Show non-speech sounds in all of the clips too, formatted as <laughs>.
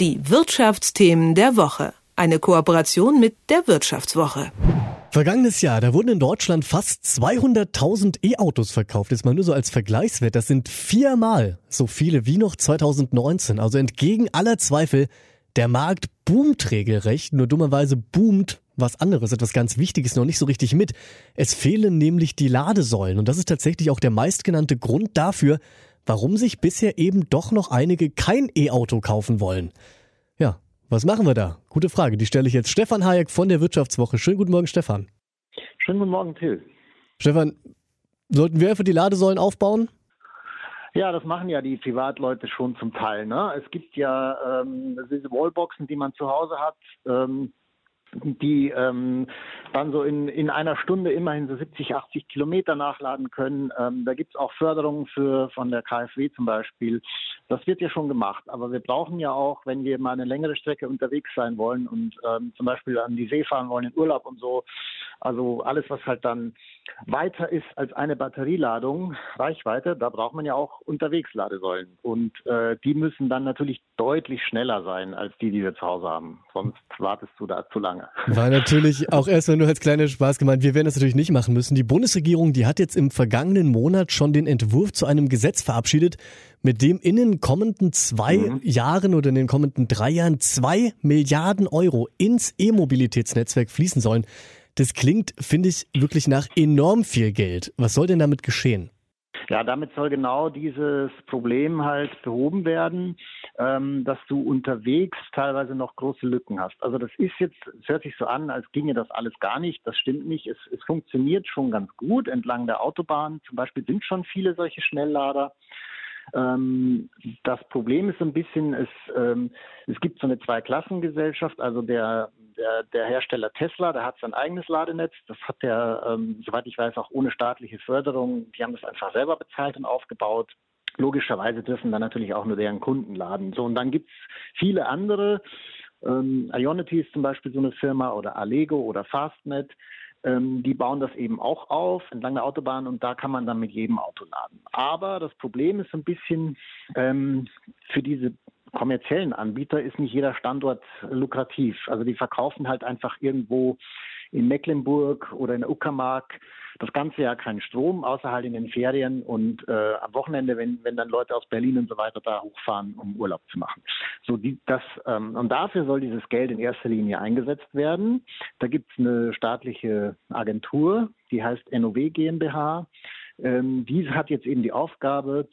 Die Wirtschaftsthemen der Woche. Eine Kooperation mit der Wirtschaftswoche. Vergangenes Jahr, da wurden in Deutschland fast 200.000 E-Autos verkauft. Jetzt mal nur so als Vergleichswert. Das sind viermal so viele wie noch 2019. Also entgegen aller Zweifel, der Markt boomt regelrecht. Nur dummerweise boomt was anderes, etwas ganz Wichtiges noch nicht so richtig mit. Es fehlen nämlich die Ladesäulen. Und das ist tatsächlich auch der meistgenannte Grund dafür, warum sich bisher eben doch noch einige kein E-Auto kaufen wollen. Ja, was machen wir da? Gute Frage. Die stelle ich jetzt Stefan Hayek von der Wirtschaftswoche. Schönen guten Morgen, Stefan. Schönen guten Morgen, Till. Stefan, sollten wir einfach die Ladesäulen aufbauen? Ja, das machen ja die Privatleute schon zum Teil. Ne? Es gibt ja ähm, diese Wallboxen, die man zu Hause hat. Ähm, die ähm, dann so in, in einer Stunde immerhin so 70, 80 Kilometer nachladen können. Ähm, da gibt es auch Förderungen für von der KfW zum Beispiel. Das wird ja schon gemacht, aber wir brauchen ja auch, wenn wir mal eine längere Strecke unterwegs sein wollen und ähm, zum Beispiel an die See fahren wollen in Urlaub und so, also alles, was halt dann weiter ist als eine Batterieladung, Reichweite, da braucht man ja auch unterwegs Ladesäulen. Und äh, die müssen dann natürlich deutlich schneller sein als die, die wir zu Hause haben. Sonst wartest du da zu lange. <laughs> War natürlich auch erstmal nur als kleiner Spaß gemeint. Wir werden das natürlich nicht machen müssen. Die Bundesregierung, die hat jetzt im vergangenen Monat schon den Entwurf zu einem Gesetz verabschiedet, mit dem in den kommenden zwei mhm. Jahren oder in den kommenden drei Jahren zwei Milliarden Euro ins E-Mobilitätsnetzwerk fließen sollen. Das klingt, finde ich, wirklich nach enorm viel Geld. Was soll denn damit geschehen? Ja, damit soll genau dieses Problem halt behoben werden, ähm, dass du unterwegs teilweise noch große Lücken hast. Also das ist jetzt, es hört sich so an, als ginge das alles gar nicht. Das stimmt nicht. Es, es funktioniert schon ganz gut entlang der Autobahn. Zum Beispiel sind schon viele solche Schnelllader. Ähm, das Problem ist ein bisschen, es, ähm, es gibt so eine Zweiklassengesellschaft, also der, der, der, Hersteller Tesla, der hat sein eigenes Ladenetz, das hat der, ähm, soweit ich weiß, auch ohne staatliche Förderung, die haben das einfach selber bezahlt und aufgebaut. Logischerweise dürfen dann natürlich auch nur deren Kunden laden. So, und dann gibt es viele andere, ähm, Ionity ist zum Beispiel so eine Firma oder Allego oder Fastnet, ähm, die bauen das eben auch auf entlang der Autobahn und da kann man dann mit jedem Auto laden. Aber das Problem ist ein bisschen ähm, für diese kommerziellen Anbieter ist nicht jeder Standort lukrativ. Also die verkaufen halt einfach irgendwo in Mecklenburg oder in der Uckermark das ganze Jahr keinen Strom, außer halt in den Ferien und äh, am Wochenende, wenn, wenn dann Leute aus Berlin und so weiter da hochfahren, um Urlaub zu machen. So die, das, ähm, und dafür soll dieses Geld in erster Linie eingesetzt werden. Da gibt es eine staatliche Agentur, die heißt NOW GmbH. Ähm, diese hat jetzt eben die Aufgabe,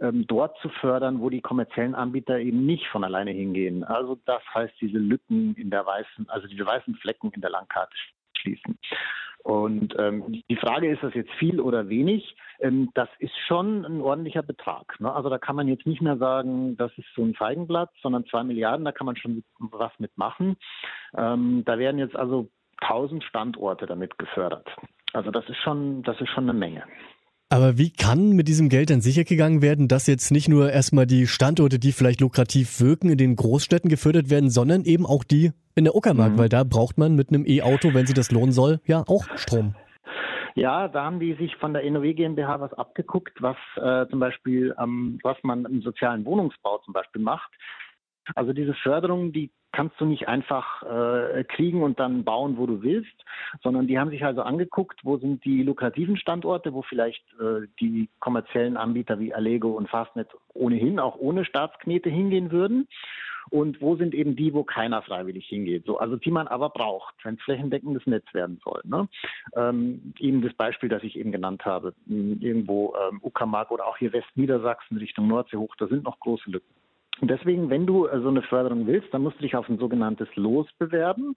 ähm, dort zu fördern, wo die kommerziellen Anbieter eben nicht von alleine hingehen. Also das heißt, diese Lücken in der weißen, also diese weißen Flecken in der Landkarte schließen. Und ähm, die Frage ist das jetzt viel oder wenig? Ähm, das ist schon ein ordentlicher Betrag. Ne? Also da kann man jetzt nicht mehr sagen, das ist so ein Feigenblatt, sondern zwei Milliarden, da kann man schon was mitmachen. Ähm, da werden jetzt also tausend Standorte damit gefördert. Also das ist schon, das ist schon eine Menge. Aber wie kann mit diesem Geld dann sichergegangen werden, dass jetzt nicht nur erstmal die Standorte, die vielleicht lukrativ wirken, in den Großstädten gefördert werden, sondern eben auch die in der Uckermark, mhm. weil da braucht man mit einem E-Auto, wenn sie das lohnen soll, ja auch Strom. Ja, da haben die sich von der NOW GmbH was abgeguckt, was äh, zum Beispiel, ähm, was man im sozialen Wohnungsbau zum Beispiel macht. Also diese Förderung, die kannst du nicht einfach äh, kriegen und dann bauen, wo du willst, sondern die haben sich also angeguckt, wo sind die lukrativen Standorte, wo vielleicht äh, die kommerziellen Anbieter wie Allego und Fastnet ohnehin auch ohne Staatsknete hingehen würden und wo sind eben die, wo keiner freiwillig hingeht. So, also die man aber braucht, wenn es flächendeckendes Netz werden soll. Ne? Ähm, eben das Beispiel, das ich eben genannt habe, irgendwo ähm, Uckermark oder auch hier Westniedersachsen Richtung Nordsee hoch, da sind noch große Lücken. Und deswegen, wenn du äh, so eine Förderung willst, dann musst du dich auf ein sogenanntes Los bewerben.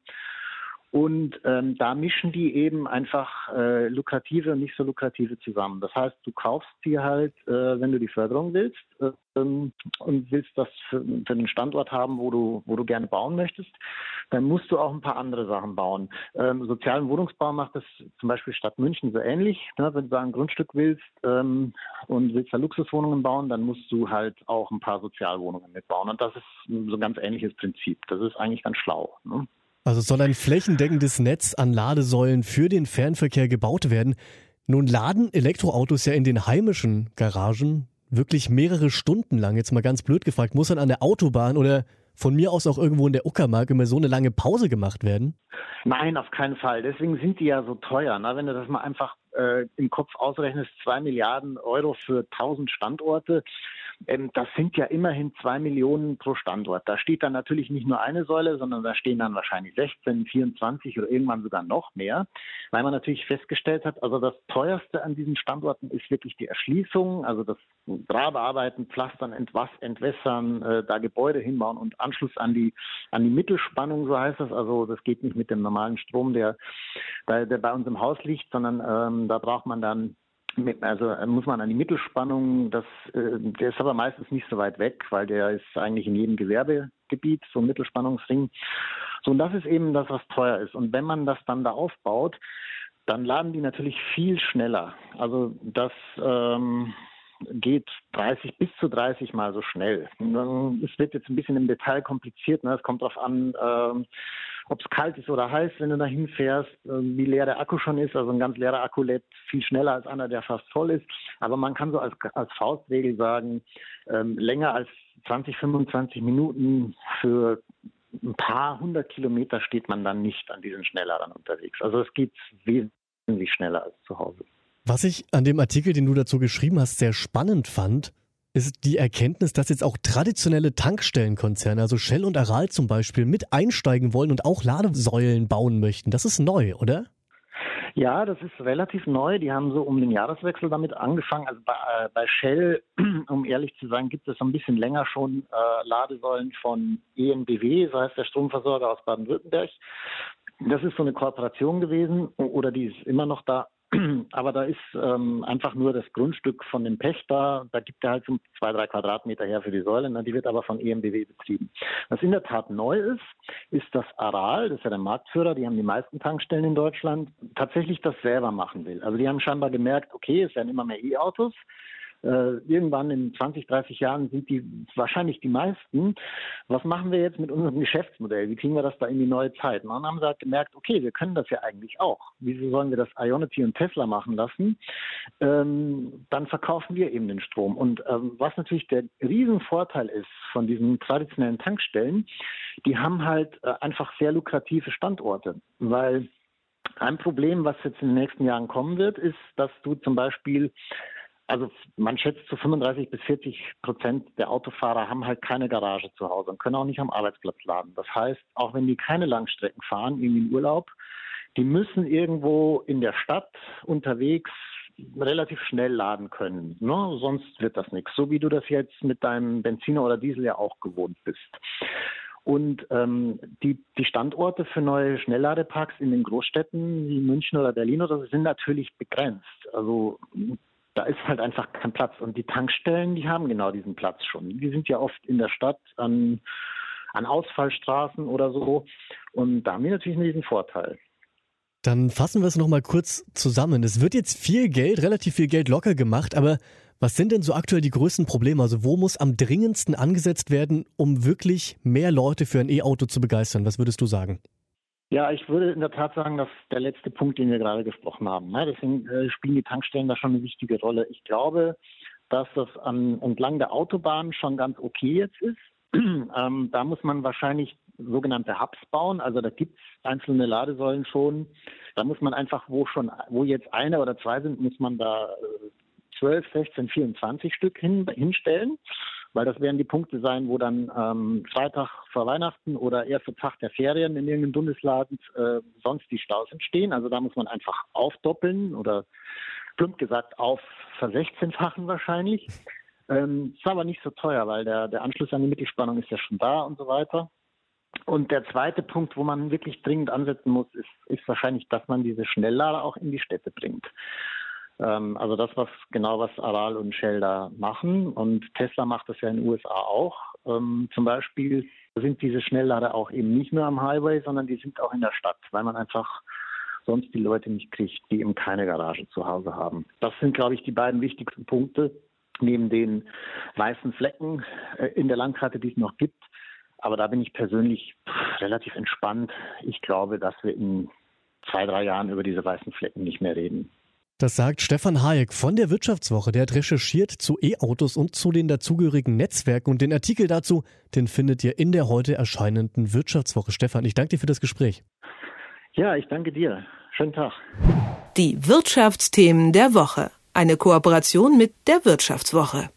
Und ähm, da mischen die eben einfach äh, lukrative und nicht so lukrative zusammen. Das heißt, du kaufst dir halt, äh, wenn du die Förderung willst äh, und willst das für, für, den Standort haben, wo du, wo du gerne bauen möchtest, dann musst du auch ein paar andere Sachen bauen. Ähm, sozialen Wohnungsbau macht das zum Beispiel Stadt München so ähnlich. Ne? Wenn du da ein Grundstück willst ähm, und willst da Luxuswohnungen bauen, dann musst du halt auch ein paar Sozialwohnungen mitbauen. Und das ist so ein ganz ähnliches Prinzip. Das ist eigentlich ganz schlau. Ne? Also soll ein flächendeckendes Netz an Ladesäulen für den Fernverkehr gebaut werden. Nun laden Elektroautos ja in den heimischen Garagen wirklich mehrere Stunden lang. Jetzt mal ganz blöd gefragt, muss dann an der Autobahn oder von mir aus auch irgendwo in der Uckermark immer so eine lange Pause gemacht werden? Nein, auf keinen Fall. Deswegen sind die ja so teuer. Ne? Wenn du das mal einfach äh, im Kopf ausrechnest, zwei Milliarden Euro für 1000 Standorte, ähm, das sind ja immerhin zwei Millionen pro Standort. Da steht dann natürlich nicht nur eine Säule, sondern da stehen dann wahrscheinlich 16, 24 oder irgendwann sogar noch mehr, weil man natürlich festgestellt hat, also das teuerste an diesen Standorten ist wirklich die Erschließung, also das Grabearbeiten, Pflastern, Entwas Entwässern, äh, da Gebäude hinbauen und Anschluss an die an die Mittelspannung, so heißt das. Also das geht nicht mit dem normalen Strom, der, der, der bei uns im Haus liegt, sondern ähm, da braucht man dann also äh, muss man an die Mittelspannung, das, äh, der ist aber meistens nicht so weit weg, weil der ist eigentlich in jedem Gewerbegebiet, so ein Mittelspannungsring. So, und das ist eben das, was teuer ist. Und wenn man das dann da aufbaut, dann laden die natürlich viel schneller. Also das ähm, geht 30 bis zu 30 Mal so schnell. Es wird jetzt ein bisschen im Detail kompliziert. Ne? Es kommt darauf an, ähm, ob es kalt ist oder heiß, wenn du da hinfährst, äh, wie leer der Akku schon ist. Also ein ganz leerer Akku lädt viel schneller als einer, der fast voll ist. Aber man kann so als, als Faustregel sagen, ähm, länger als 20, 25 Minuten für ein paar hundert Kilometer steht man dann nicht an diesen Schnellladern unterwegs. Also es geht wesentlich schneller als zu Hause. Was ich an dem Artikel, den du dazu geschrieben hast, sehr spannend fand, ist die Erkenntnis, dass jetzt auch traditionelle Tankstellenkonzerne, also Shell und Aral zum Beispiel, mit einsteigen wollen und auch Ladesäulen bauen möchten. Das ist neu, oder? Ja, das ist relativ neu. Die haben so um den Jahreswechsel damit angefangen. Also bei, äh, bei Shell, <clears throat> um ehrlich zu sein, gibt es ein bisschen länger schon äh, Ladesäulen von ENBW, so heißt der Stromversorger aus Baden-Württemberg. Das ist so eine Kooperation gewesen oder die ist immer noch da. <clears throat> Aber da ist ähm, einfach nur das Grundstück von dem Pächter, da gibt er halt so zwei, drei Quadratmeter her für die Säule, ne? die wird aber von EMBW betrieben. Was in der Tat neu ist, ist, dass Aral, das ist ja der Marktführer, die haben die meisten Tankstellen in Deutschland, tatsächlich das selber machen will. Also die haben scheinbar gemerkt, okay, es werden immer mehr E-Autos, äh, irgendwann in 20, 30 Jahren sind die wahrscheinlich die meisten. Was machen wir jetzt mit unserem Geschäftsmodell? Wie kriegen wir das da in die neue Zeit? Und dann haben sie halt gemerkt, okay, wir können das ja eigentlich auch. Wieso sollen wir das Ionity und Tesla machen lassen? Ähm, dann verkaufen wir eben den Strom. Und ähm, was natürlich der Riesenvorteil ist von diesen traditionellen Tankstellen, die haben halt äh, einfach sehr lukrative Standorte, weil ein Problem, was jetzt in den nächsten Jahren kommen wird, ist, dass du zum Beispiel also man schätzt zu 35 bis 40 Prozent der Autofahrer haben halt keine Garage zu Hause und können auch nicht am Arbeitsplatz laden. Das heißt, auch wenn die keine Langstrecken fahren, irgendwie in Urlaub, die müssen irgendwo in der Stadt unterwegs relativ schnell laden können. Ne? Sonst wird das nichts. So wie du das jetzt mit deinem Benziner oder Diesel ja auch gewohnt bist. Und ähm, die, die Standorte für neue Schnellladeparks in den Großstädten wie München oder Berlin oder so sind natürlich begrenzt. Also da ist halt einfach kein Platz. Und die Tankstellen, die haben genau diesen Platz schon. Die sind ja oft in der Stadt an, an Ausfallstraßen oder so. Und da haben wir natürlich diesen Vorteil. Dann fassen wir es nochmal kurz zusammen. Es wird jetzt viel Geld, relativ viel Geld locker gemacht, aber was sind denn so aktuell die größten Probleme? Also wo muss am dringendsten angesetzt werden, um wirklich mehr Leute für ein E-Auto zu begeistern? Was würdest du sagen? Ja, ich würde in der Tat sagen, dass der letzte Punkt, den wir gerade gesprochen haben. Ne? Deswegen äh, spielen die Tankstellen da schon eine wichtige Rolle. Ich glaube, dass das an, entlang der Autobahn schon ganz okay jetzt ist. <clears throat> ähm, da muss man wahrscheinlich sogenannte Hubs bauen. Also da gibt es einzelne Ladesäulen schon. Da muss man einfach, wo schon, wo jetzt eine oder zwei sind, muss man da äh, 12, 16, 24 Stück hin, hinstellen weil das werden die Punkte sein, wo dann ähm, Freitag vor Weihnachten oder erster Tag der Ferien in irgendeinem Bundesland äh, sonst die Staus entstehen. Also da muss man einfach aufdoppeln oder plump gesagt auf versechzehnfachen wahrscheinlich. Ähm, ist aber nicht so teuer, weil der, der Anschluss an die Mittelspannung ist ja schon da und so weiter. Und der zweite Punkt, wo man wirklich dringend ansetzen muss, ist, ist wahrscheinlich, dass man diese Schnelllader auch in die Städte bringt. Ähm, also das, was genau was Aral und Shell da machen. Und Tesla macht das ja in den USA auch. Ähm, zum Beispiel sind diese Schnelllader auch eben nicht nur am Highway, sondern die sind auch in der Stadt, weil man einfach sonst die Leute nicht kriegt, die eben keine Garage zu Hause haben. Das sind, glaube ich, die beiden wichtigsten Punkte, neben den weißen Flecken äh, in der Landkarte, die es noch gibt. Aber da bin ich persönlich relativ entspannt. Ich glaube, dass wir in zwei, drei Jahren über diese weißen Flecken nicht mehr reden. Das sagt Stefan Hayek von der Wirtschaftswoche. Der hat recherchiert zu E-Autos und zu den dazugehörigen Netzwerken. Und den Artikel dazu, den findet ihr in der heute erscheinenden Wirtschaftswoche. Stefan, ich danke dir für das Gespräch. Ja, ich danke dir. Schönen Tag. Die Wirtschaftsthemen der Woche. Eine Kooperation mit der Wirtschaftswoche.